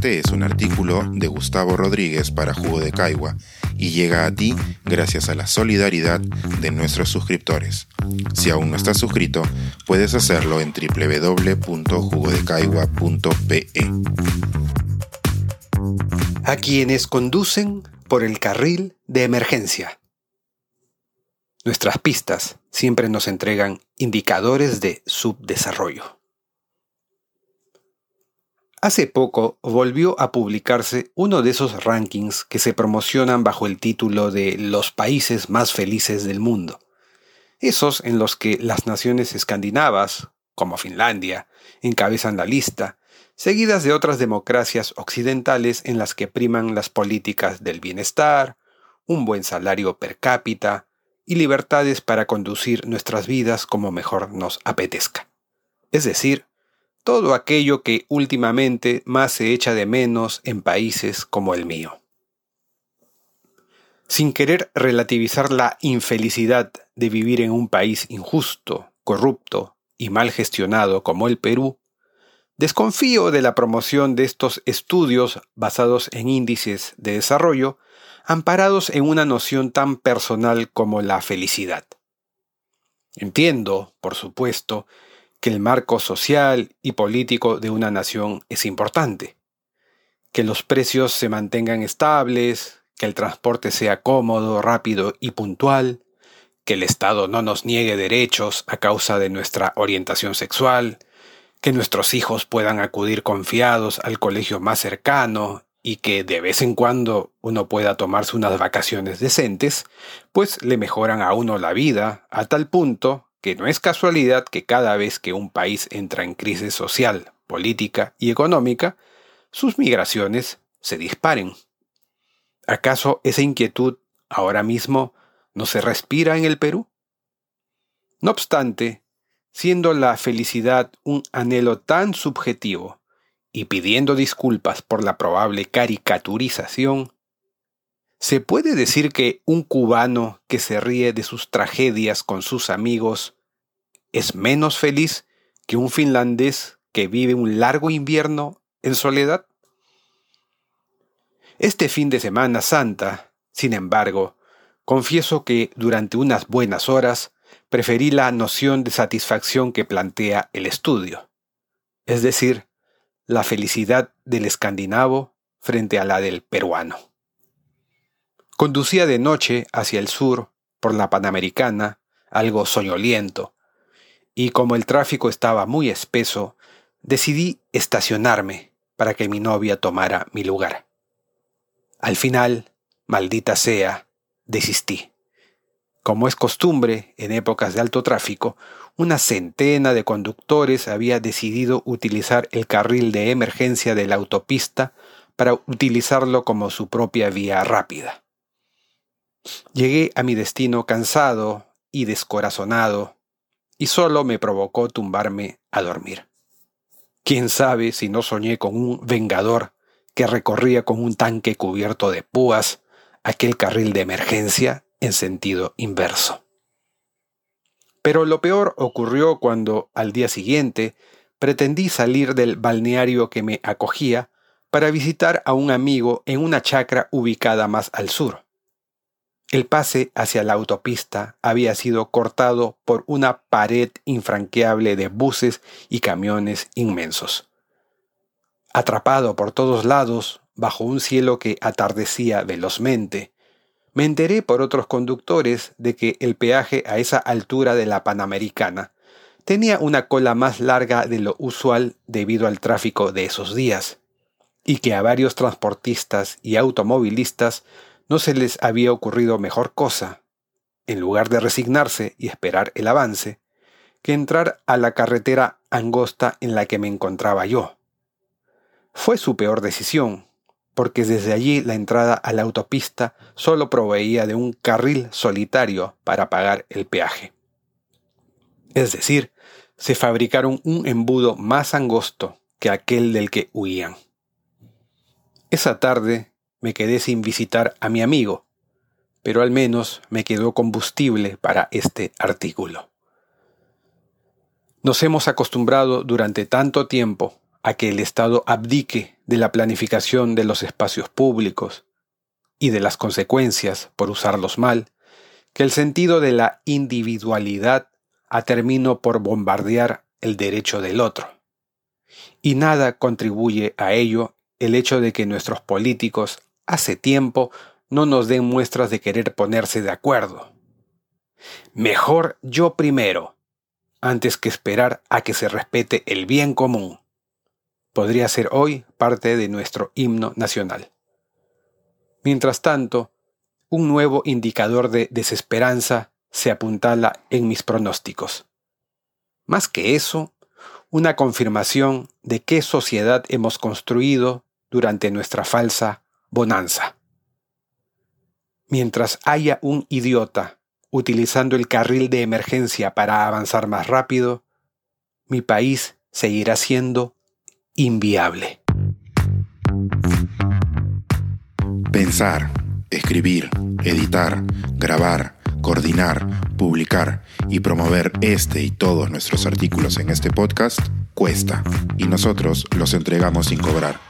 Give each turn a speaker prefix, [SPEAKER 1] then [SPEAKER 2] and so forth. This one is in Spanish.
[SPEAKER 1] Este es un artículo de Gustavo Rodríguez para Jugo de Caigua y llega a ti gracias a la solidaridad de nuestros suscriptores. Si aún no estás suscrito, puedes hacerlo en www.jugodecaigua.pe.
[SPEAKER 2] A quienes conducen por el carril de emergencia. Nuestras pistas siempre nos entregan indicadores de subdesarrollo. Hace poco volvió a publicarse uno de esos rankings que se promocionan bajo el título de los países más felices del mundo. Esos en los que las naciones escandinavas, como Finlandia, encabezan la lista, seguidas de otras democracias occidentales en las que priman las políticas del bienestar, un buen salario per cápita y libertades para conducir nuestras vidas como mejor nos apetezca. Es decir, todo aquello que últimamente más se echa de menos en países como el mío. Sin querer relativizar la infelicidad de vivir en un país injusto, corrupto y mal gestionado como el Perú, desconfío de la promoción de estos estudios basados en índices de desarrollo amparados en una noción tan personal como la felicidad. Entiendo, por supuesto, que el marco social y político de una nación es importante, que los precios se mantengan estables, que el transporte sea cómodo, rápido y puntual, que el Estado no nos niegue derechos a causa de nuestra orientación sexual, que nuestros hijos puedan acudir confiados al colegio más cercano y que de vez en cuando uno pueda tomarse unas vacaciones decentes, pues le mejoran a uno la vida a tal punto que no es casualidad que cada vez que un país entra en crisis social, política y económica, sus migraciones se disparen. ¿Acaso esa inquietud ahora mismo no se respira en el Perú? No obstante, siendo la felicidad un anhelo tan subjetivo y pidiendo disculpas por la probable caricaturización, ¿Se puede decir que un cubano que se ríe de sus tragedias con sus amigos es menos feliz que un finlandés que vive un largo invierno en soledad? Este fin de Semana Santa, sin embargo, confieso que durante unas buenas horas preferí la noción de satisfacción que plantea el estudio, es decir, la felicidad del escandinavo frente a la del peruano. Conducía de noche hacia el sur por la Panamericana, algo soñoliento, y como el tráfico estaba muy espeso, decidí estacionarme para que mi novia tomara mi lugar. Al final, maldita sea, desistí. Como es costumbre en épocas de alto tráfico, una centena de conductores había decidido utilizar el carril de emergencia de la autopista para utilizarlo como su propia vía rápida. Llegué a mi destino cansado y descorazonado, y solo me provocó tumbarme a dormir. Quién sabe si no soñé con un vengador que recorría con un tanque cubierto de púas aquel carril de emergencia en sentido inverso. Pero lo peor ocurrió cuando, al día siguiente, pretendí salir del balneario que me acogía para visitar a un amigo en una chacra ubicada más al sur. El pase hacia la autopista había sido cortado por una pared infranqueable de buses y camiones inmensos. Atrapado por todos lados, bajo un cielo que atardecía velozmente, me enteré por otros conductores de que el peaje a esa altura de la Panamericana tenía una cola más larga de lo usual debido al tráfico de esos días, y que a varios transportistas y automovilistas no se les había ocurrido mejor cosa, en lugar de resignarse y esperar el avance, que entrar a la carretera angosta en la que me encontraba yo. Fue su peor decisión, porque desde allí la entrada a la autopista solo proveía de un carril solitario para pagar el peaje. Es decir, se fabricaron un embudo más angosto que aquel del que huían. Esa tarde me quedé sin visitar a mi amigo, pero al menos me quedó combustible para este artículo. Nos hemos acostumbrado durante tanto tiempo a que el Estado abdique de la planificación de los espacios públicos y de las consecuencias por usarlos mal, que el sentido de la individualidad ha terminado por bombardear el derecho del otro. Y nada contribuye a ello el hecho de que nuestros políticos hace tiempo no nos den muestras de querer ponerse de acuerdo. Mejor yo primero, antes que esperar a que se respete el bien común. Podría ser hoy parte de nuestro himno nacional. Mientras tanto, un nuevo indicador de desesperanza se apuntala en mis pronósticos. Más que eso, una confirmación de qué sociedad hemos construido durante nuestra falsa bonanza. Mientras haya un idiota utilizando el carril de emergencia para avanzar más rápido, mi país seguirá siendo inviable.
[SPEAKER 1] Pensar, escribir, editar, grabar, coordinar, publicar y promover este y todos nuestros artículos en este podcast cuesta y nosotros los entregamos sin cobrar.